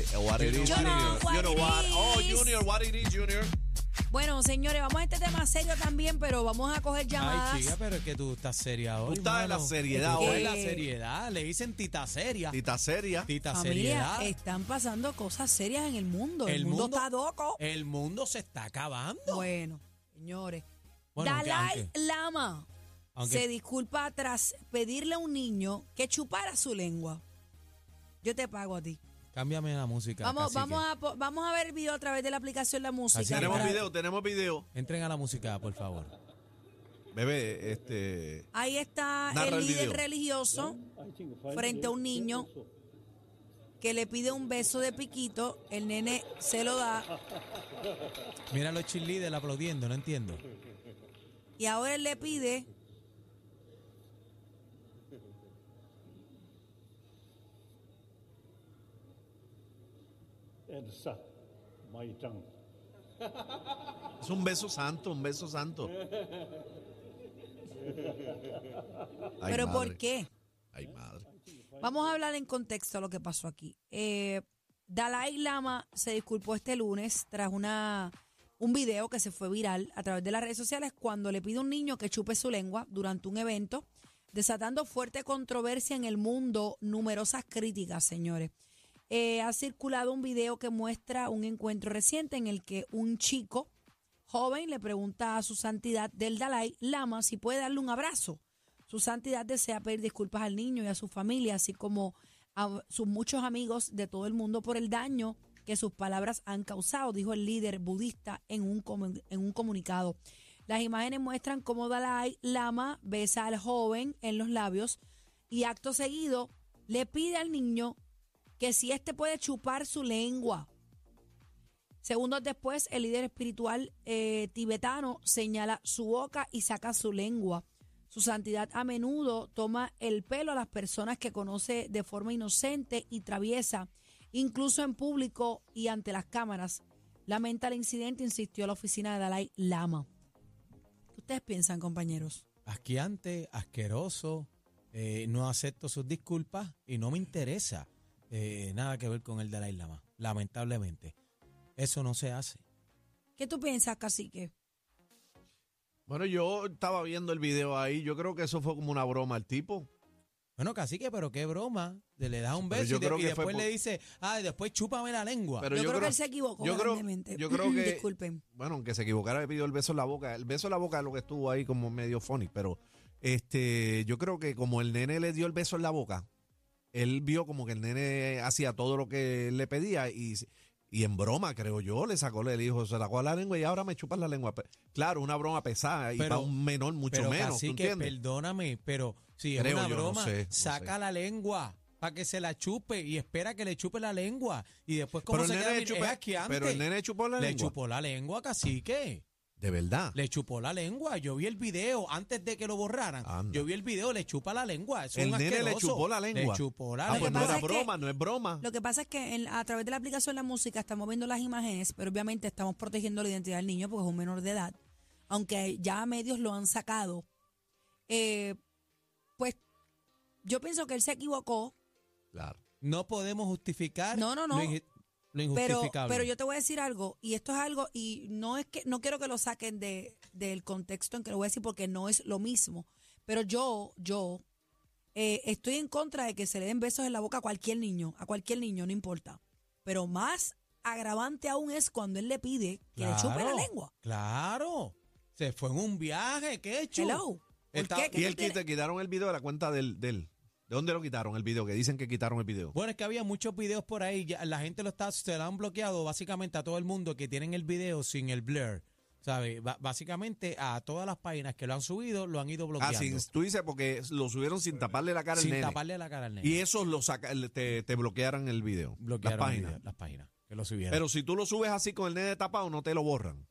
it, what it is, Junior. what You know it what? Oh, is. Junior, what it is, Junior. Bueno, señores, vamos a este tema serio también, pero vamos a coger llamadas. Ay, chica, pero es que tú estás seria hoy. estás en la mano. seriedad Tú estás hoy. en la seriedad. Le dicen tita seria. Tita seria. Tita Familia, seriedad. están pasando cosas serias en el mundo. El, mundo, está loco. El mundo se está acabando. Bueno, señores. Bueno, aunque- Dalai aunque- Lama aunque- se disculpa tras pedirle a un niño que chupara su lengua. Yo te pago a ti. Cámbiame la música. Vamos, cacique. vamos, a, po- vamos a ver el video a través de la aplicación La Música. Así Tenemos para- video, tenemos video. Entren a la música, por favor. Bebé, este. Ahí está Narra el el líder video. religioso frente a un niño que le pide un beso de piquito. El nene se lo da Mira a los cheerleaders aplaudiendo, no entiendo. y ahora él le pide Maitán. Es un beso santo, un beso santo. Ay, ¿Pero por qué? Ay, madre. Vamos a hablar en contexto de lo que pasó aquí. Eh, Dalai Lama se disculpó este lunes tras una, un video que se fue viral a través de las redes sociales cuando le pide a un niño que chupe su lengua durante un evento, desatando fuerte controversia en el mundo, numerosas críticas, señores. Eh, ha circulado un video que muestra un encuentro reciente en el que un chico joven le pregunta a su santidad del Dalai Lama si puede darle un abrazo. Su santidad desea pedir disculpas al niño y a su familia, así como a sus muchos amigos de todo el mundo por el daño que sus palabras han causado, dijo el líder budista en un, en un comunicado. Las imágenes muestran cómo Dalai Lama besa al joven en los labios y acto seguido le pide al niño que si éste puede chupar su lengua. Segundos después, el líder espiritual eh, tibetano señala su boca y saca su lengua. Su santidad a menudo toma el pelo a las personas que conoce de forma inocente y traviesa, incluso en público y ante las cámaras. Lamenta el incidente, insistió la oficina de Dalai Lama. ¿Qué ustedes piensan, compañeros? Asqueante, asqueroso. eh, no acepto sus disculpas y no me interesa eh, nada que ver con el Dalai Lama. Lamentablemente. Eso no se hace. ¿Qué tú piensas, cacique? Bueno, yo estaba viendo el video ahí. Yo creo que eso fue como una broma al tipo. Bueno, cacique, pero qué broma. Le das un beso yo y, de- creo que después por- le dice, ah, y después chúpame la lengua. Pero yo, yo creo, creo- que él se equivocó yo creo- yo creo que- Disculpen. Bueno, aunque se equivocara, le pidió el beso en la boca. El beso en la boca es lo que estuvo ahí como medio funny, pero este, yo creo que como el nene le dio el beso en la boca, él vio como que el nene hacía todo lo que él le pedía y, y en broma, creo yo, le sacó, le dijo, se sacó la lengua y ahora me chupas la lengua. Claro, una broma pesada y Pero- para un menor mucho pero menos, ¿tú cacique, entiendes? perdóname, pero si es una yo, no broma, sé, no saca sé. la lengua para que se la chupe y espera que le chupe la lengua. Y después, ¿cómo Pero el se queda? nene chupe- pero el nene chupó la Le lengua. chupó la lengua, cacique. De verdad. Le chupó la lengua. Yo vi el video antes de que lo borraran. Anda. Yo vi el video, le chupa la lengua. Eso es el un nene le chupó la lengua. Le chupó la Ah, Lo que pues no lengua. era es que- broma, no es broma. Lo que pasa es que en- a través de la aplicación La Música estamos viendo las imágenes, pero obviamente estamos protegiendo la identidad del niño porque es un menor de edad. Aunque ya medios lo han sacado. Eh, pues yo pienso que él se equivocó, Claro. No podemos justificar No, no, no. Lo, inju- lo pero, injustificable. pero yo te voy a decir algo, y esto es algo, y no es que no quiero que lo saquen de, del contexto en que lo voy a decir porque no es lo mismo. Pero yo, yo eh, estoy en contra de que se le den besos en la boca a cualquier niño, a cualquier niño, no importa. Pero más agravante aún es cuando él le pide que le chupe la lengua. Claro. Se fue en un viaje, ¿qué he hecho? Hello. ¿Por Está- qué? ¿Qué Y él quita- quitaron el video de la cuenta del, del. ¿De dónde lo quitaron el video? Que dicen que quitaron el video. Bueno, es que había muchos videos por ahí, ya la gente lo está, se lo han bloqueado básicamente a todo el mundo que tienen el video sin el blur. ¿Sabes? Ba- básicamente a todas las páginas que lo han subido lo han ido Ah, bloqueando. sin, tú dices porque lo subieron sin taparle la cara al sin nene. taparle la cara al nene. Y esos lo saca, te, te bloquearan el video. bloquearon las páginas. video, las páginas que lo subieron. Pero si tú lo subes así con el nene tapado, no te lo borran.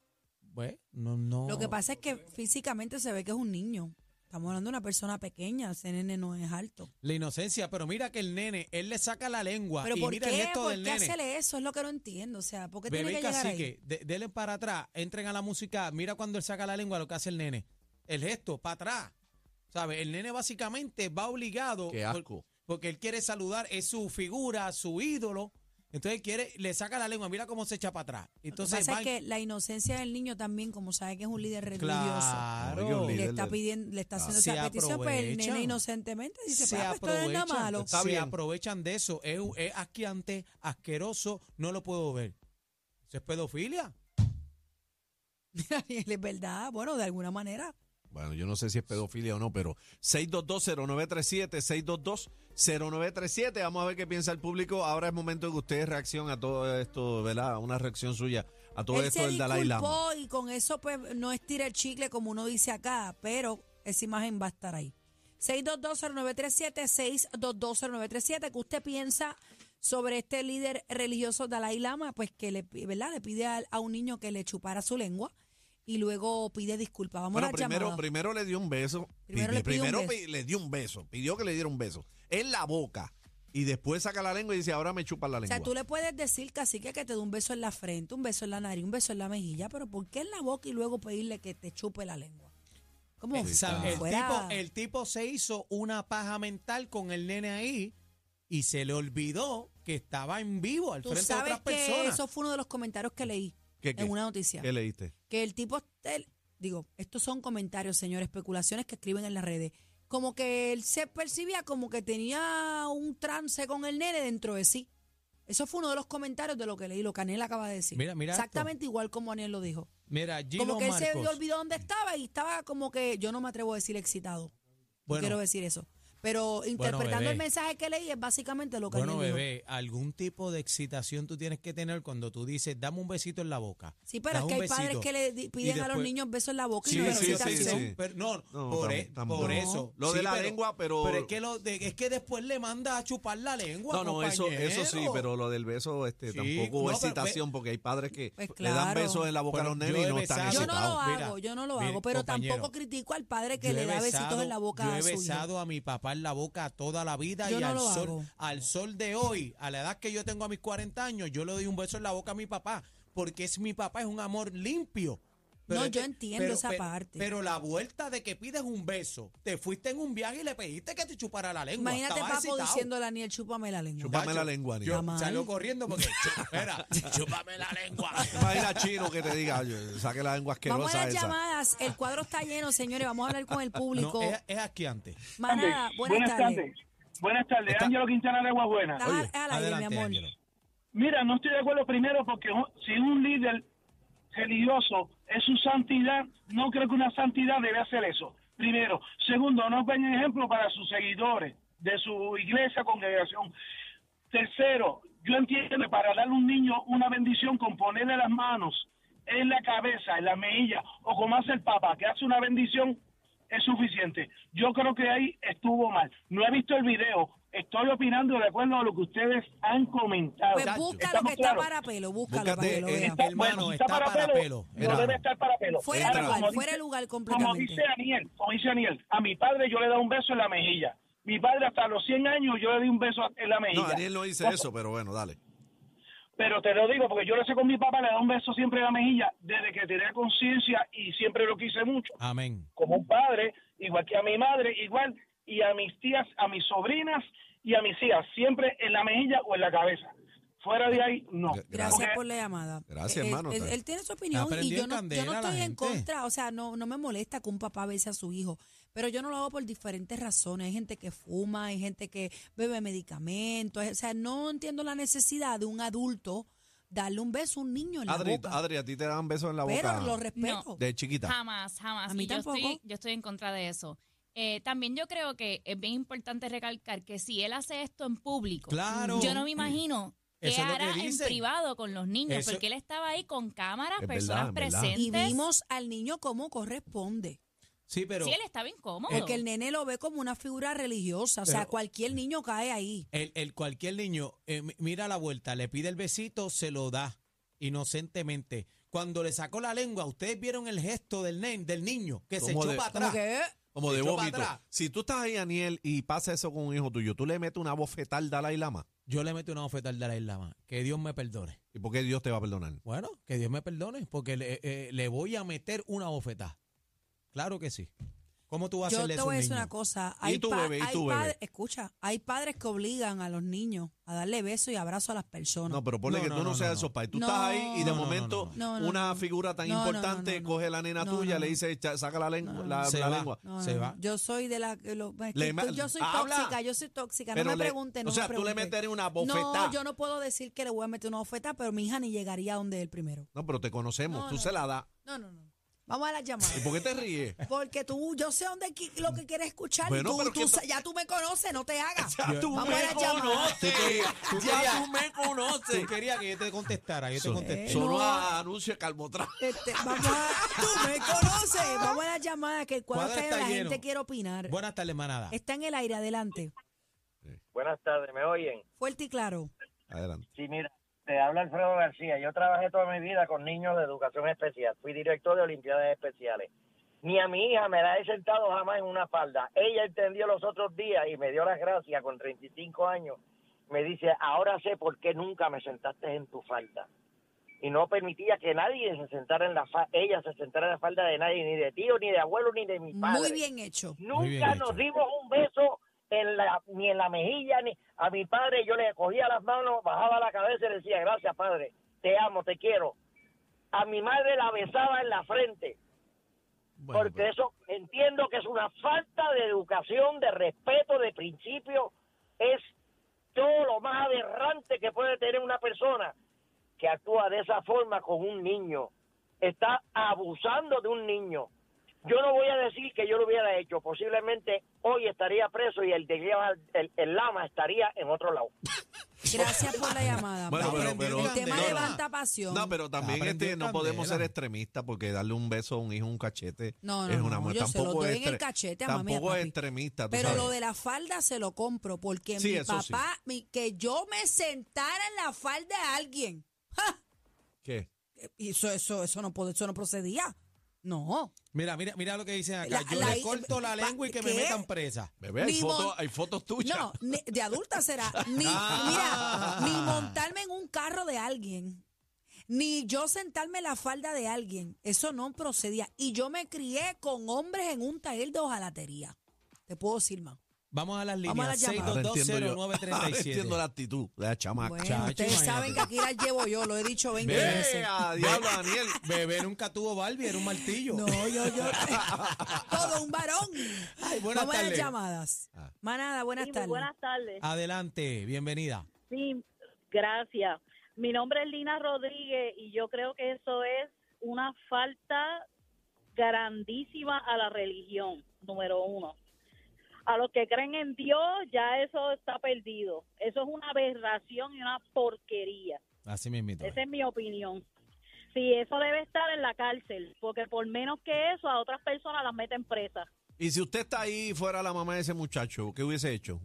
Pues, no, no. Lo que pasa es que físicamente se ve que es un niño. Estamos hablando de una persona pequeña, ese nene no es alto. La inocencia, pero mira que el nene, él le saca la lengua Pero y ¿por mira el qué? gesto ¿Por del qué nene. hacerle eso? Es lo que no entiendo. O sea, ¿por qué tiene que llegar ahí? cacique, de- denle para atrás, entren a la música, mira cuando él saca la lengua lo que hace el nene. El gesto, para atrás. ¿Sabes? El nene básicamente va obligado. Qué por- asco. porque él quiere saludar, es su figura, su ídolo. Entonces quiere, le saca la lengua, mira cómo se echa para atrás. Lo que Entonces pasa es que la inocencia del niño también, como sabe que es un líder religioso, claro, le está pidiendo, le está haciendo Se esa petición, pues el nene inocentemente dice, se "Papá, esto no es nada malo. Está se aprovechan de eso. Es, es asqueante, asqueroso, no lo puedo ver. Eso es pedofilia. Es verdad, bueno, de alguna manera. Bueno, yo no sé si es pedofilia o no, pero 6220937, 6220937, vamos a ver qué piensa el público. Ahora es momento de que ustedes reaccionen a todo esto, ¿verdad? Una reacción suya a todo Él esto se del Dalai Lama. y con eso pues no estira el chicle como uno dice acá, pero esa imagen va a estar ahí. 6220937, 6220937, ¿qué usted piensa sobre este líder religioso Dalai Lama? Pues que le, ¿verdad? le pide a, a un niño que le chupara su lengua y luego pide disculpas. Vamos Bueno, a primero, llamadas. primero le dio un beso. Primero Pide- le un primero beso. le dio un beso. Pidió que le diera un beso. En la boca. Y después saca la lengua y dice, ahora me chupa la O lengua. sea, tú le puedes decir casi que te dé un beso en la frente, un beso en la nariz, un beso en la mejilla, pero ¿por qué en la boca y luego pedirle que te chupe la lengua? O sea, el, tipo, el tipo se hizo una paja mental con el nene ahí y se le olvidó que estaba en vivo al Tú frente de otras que personas. eso fue uno de los comentarios que leí ¿Qué, qué? en una noticia. ¿Qué leíste? Que el tipo, el- digo, estos son comentarios, señores, especulaciones que escriben en las redes. Como que él se percibía como que tenía un trance con el nene dentro de sí. Eso fue uno de los comentarios de lo que leí, lo que Anel acaba de decir. Mira, mira esto. Exactamente igual como Anel lo dijo. Mira, Gilo como que él se olvidó dónde estaba y estaba como que, yo no me atrevo a decir excitado. No Bueno. quiero decir eso. Pero interpretando bebé. el mensaje que leí es básicamente lo que Bueno, dijo. bebé, algún tipo de excitación tú tienes que tener cuando tú dices, dame un besito en la boca. Sí, pero es que hay padres besito. que le piden a los después- niños besos en la boca y Sí, no es sí, sí. Pero, no, No, por, tam- e- tam- por no. eso. Lo de la pero- lengua, pero- Pero es que, lo de- es que después le manda a chupar la lengua. No, no, eso, eso sí, pero lo del beso este, Sí, tampoco hubo no, excitación porque hay padres que Pues le dan claro. besos en la boca a los Bueno, nenes yo y he no están Yo no lo hago, yo no lo hago, pero tampoco critico al padre que Yo le he da besitos en la boca Yo a he su hijo. besado a mi papá en la boca toda la vida Yo y no al, sol, hago. al sol de hoy, a la edad que yo tengo a mis 40 años, yo le doy un beso en la boca a mi papá porque es mi papá, es un amor limpio. No, yo entiendo esa parte. Pero la vuelta de que pides un beso, te fuiste en un viaje y le pediste que te chupara la lengua. Imagínate estabas papo excitado. diciéndole a Daniel, chúpame la lengua. Chúpame la lengua, Yo Aniel. Mal. salió corriendo porque, espera, chúpame la lengua. Imagina chino que te diga, "Oye, saque la lengua Vamos a asquerosa las esa. llamadas, el cuadro está lleno, señores, vamos a hablar con el público. No, es, es asqueante. Manada, buenas, tardes. Buenas tardes, Ángelo Quintana de Buena. Estás Oye, mi Adelante, amor. Mira, no estoy de acuerdo primero porque si un líder religioso es su santidad, no creo que una santidad debe hacer eso. Primero. Segundo, no ven ejemplo para sus seguidores de su iglesia, congregación. Tercero, yo entiendo que para darle a un niño una bendición con ponerle las manos en la cabeza, en la mejilla, o como hace el Papa, que hace una bendición, es suficiente. Yo creo que ahí estuvo mal. No he visto el video, estoy opinando de acuerdo a lo que ustedes han comentado. Pues búscalo Estamos que está claros. para pelo, búscalo Búscate, para que lo eh, vea. Está- Hermano, bueno, si está para pelo. Mira. No debe estar para pelo. Fuera de lugar, como fuera dice- lugar Como completamente. dice Aniel, como dice Aniel, a mi padre yo le he dado un beso en la mejilla. Mi padre hasta los 100 años yo le di un beso en la mejilla. No, Daniel no dice eso, pero bueno, dale. Pero te lo digo porque yo lo sé con mi papá, le he dado un beso siempre en la mejilla desde que tenía conciencia y siempre lo quise mucho. Amén. Como un padre, igual que a mi madre, igual, y a mis tías, a mis sobrinas y a mis hijas, siempre en la mejilla o en la cabeza. Fuera de ahí, no. Gra- Gracias Porque- por la llamada. Gracias, Eh, hermano. Él, él tiene su opinión y yo no, yo no estoy en contra. O sea, no, no me molesta que un papá bese a su hijo. Pero yo no lo hago por diferentes razones. Hay gente que fuma, hay gente que bebe medicamentos. O sea, no entiendo la necesidad de un adulto darle un beso a un niño en la Adri, boca. Adri, a ti te dan besos en la pero boca lo respeto. de chiquita. Jamás, jamás. A mí Y yo tampoco. estoy, yo estoy en contra de eso. Eh, también yo creo que es bien importante recalcar que si él hace esto en público, Claro. yo no me imagino qué Eso que hará en privado con los niños, Eso- porque él estaba ahí con cámaras, Es verdad, personas es verdad. y presentes. vimos al niño como corresponde. Sí, pero sí, él estaba incómodo. Porque el nene lo ve como una figura religiosa. O sea, Pero- cualquier niño cae ahí. el, el cualquier niño eh, mi- mira la vuelta, le pide el besito, se lo da inocentemente. Cuando le sacó la lengua, ustedes vieron el gesto del nen, del niño que se echó de- para atrás. Eh, Como de. Si tú estás ahí, Aniel, y pasa eso con un hijo tuyo, tú le metes una bofetada al Dalai Lama. Yo le metí una bofetada al Dalai Lama. Que Dios me perdone. ¿Y por qué Dios te va a perdonar? Bueno, que Dios me perdone, porque le, eh, le voy a meter una bofetada. Claro que sí. ¿Cómo tú vas a Yo hacerle te eso voy a decir una cosa. ¿Y tú, pa- bebé? ¿Y hay tú, bebé? padres- escucha, hay padres que obligan a los niños a darle besos y abrazos a las personas. No, pero ponle No, que no, tú no, no, seas no, esos padres. Tú No. estás ahí y de No, no, no, momento no, no. una No, no, figura tan no, no, no, importante no, no. coge la nena No, tuya, no, le no. dice, "Echa- saca la lengua. No, no, la, Se la va. lengua. No, no, Se no. va. Yo soy de la que lo- es que Le ma- tú- yo soy habla. tóxica, yo soy tóxica, Pero no me pregunten, o no sea, me tú le pregunten. meterías una bofetada. No, yo no puedo decir que le voy a meter una bofetada, pero mi hija ni llegaría a donde él primero. No, pero te conocemos. No, tú no. se la das. No, no, no. Vamos a las llamadas. ¿Y por qué te ríes? Porque tú, yo sé dónde qui- lo que quieres escuchar. Bueno, tú, pero tú ¿quién sa- to- ya tú me conoces, no te hagas. Ya tú Vamos me a las llamadas. conoces. Tú querías- tú ya tú me conoces. Tú querías que yo te contestara, yo te Son- contesté. Solo No. a anuncio de. Este, vamos a, tú me conoces. Vamos a las llamadas que está está la lleno. gente quiere opinar. Buenas tardes, manada. Está en el aire, adelante. Buenas tardes, ¿me oyen? Fuerte y claro. Adelante. Sí, mira, te habla Alfredo García. Yo trabajé toda mi vida con niños de educación especial. Fui director de Olimpiadas Especiales. Ni a mi hija me la he sentado jamás en una falda. Ella entendió los otros días y me dio las gracias con 35 años. Me dice, ahora sé por qué nunca me sentaste en tu falda. Y no permitía que nadie se sentara en la falda, ella se sentara en la falda de nadie, ni de tío, ni de abuelo, ni de mi padre. Muy bien hecho. Nunca bien nos hecho. dimos un beso en la, ni en la mejilla, ni a mi padre. Yo le cogía las manos, bajaba la cabeza y le decía, gracias padre, te amo, te quiero. A mi madre la besaba en la frente, Bueno, porque pero- eso entiendo que es una falta de educación, de respeto, de principio. Es todo lo más aberrante que puede tener una persona que actúa de esa forma con un niño. Está abusando de un niño. Yo no voy a decir que yo lo hubiera hecho. Posiblemente hoy estaría preso y el, de lleva- el, el lama estaría en otro lado. Gracias por la llamada. Bueno, pero- pero- el tema no, levanta pasión. No, pero también este, no podemos ser extremistas porque darle un beso a un hijo, un cachete, No, no, es una no, muerte. yo se lo Tampoco doy es en el cachete a mami Tampoco es extremista. tú Pero sabes. lo de la falda se lo compro porque Sí, mi sí. papá, mi- que yo me sentara en la falda de alguien. ¡ja! ¿Qué? Eso, eso, eso no eso no procedía. No. Mira, mira, mira lo que dicen acá. La- Yo la- le corto la lengua y que me metan presa. Bebé, hay mon- hay fotos tuyas. No, ni- de adulta será. Ni, Ah. mira, ni montarme en un carro de alguien. Ni yo sentarme en la falda de alguien. Eso no procedía. Y yo me crié con hombres en un taller de hojalatería. Te puedo decir más. Vamos a las Vamos a líneas. las llamadas. Ahora entiendo yo. Ahora 6220937. entiendo la actitud de la chamaca. Bueno, chacho, ustedes imagínate. saben que aquí las llevo yo. Lo he dicho 20 Ve, veces. a diablo, Daniel. Bebé nunca tuvo Barbie, era un martillo. No, yo, yo. todo un varón. Ay, buenas Vamos a las llamadas. Ah. Manada, buenas Sí, tardes. buenas tardes. Adelante, bienvenida. Sí, gracias. Mi nombre es Lina Rodríguez y yo creo que eso es una falta grandísima a la religión, número uno. A los que creen en Dios, ya eso está perdido. Eso es una aberración y una porquería. Así mismo. Esa es mi opinión. Sí, eso debe estar en la cárcel, porque por menos que eso, a otras personas las meten presas. Y si usted está ahí fuera la mamá de ese muchacho, ¿qué hubiese hecho?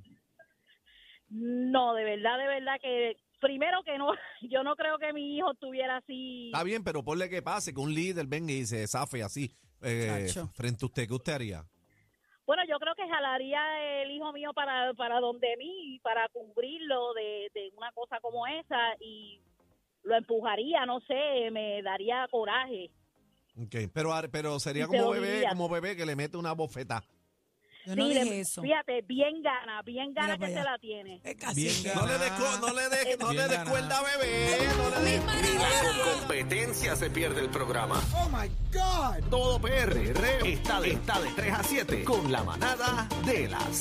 No, de verdad, de verdad que primero que no, yo no creo que mi hijo estuviera así. Está bien, pero ponle que pase, que un líder venga y se zafe así eh, frente a usted. ¿Qué usted haría? Bueno, yo creo que jalaría el hijo mío para, para donde mí, para cubrirlo de, de una cosa como esa y lo empujaría, no sé, me daría coraje. Ok, Pero, pero sería como bebé, como bebé que le mete una bofeta. Yo no Sí, dije eso. Fíjate, bien gana, bien gana Mira que para se allá. la tiene. Es casi Bien. No le des co- no le des no le des cuerda, bebé. No le des- Por competencia se pierde el programa. Oh my God. Todo PR está de, está de 3 a 7 con la manada de la Z.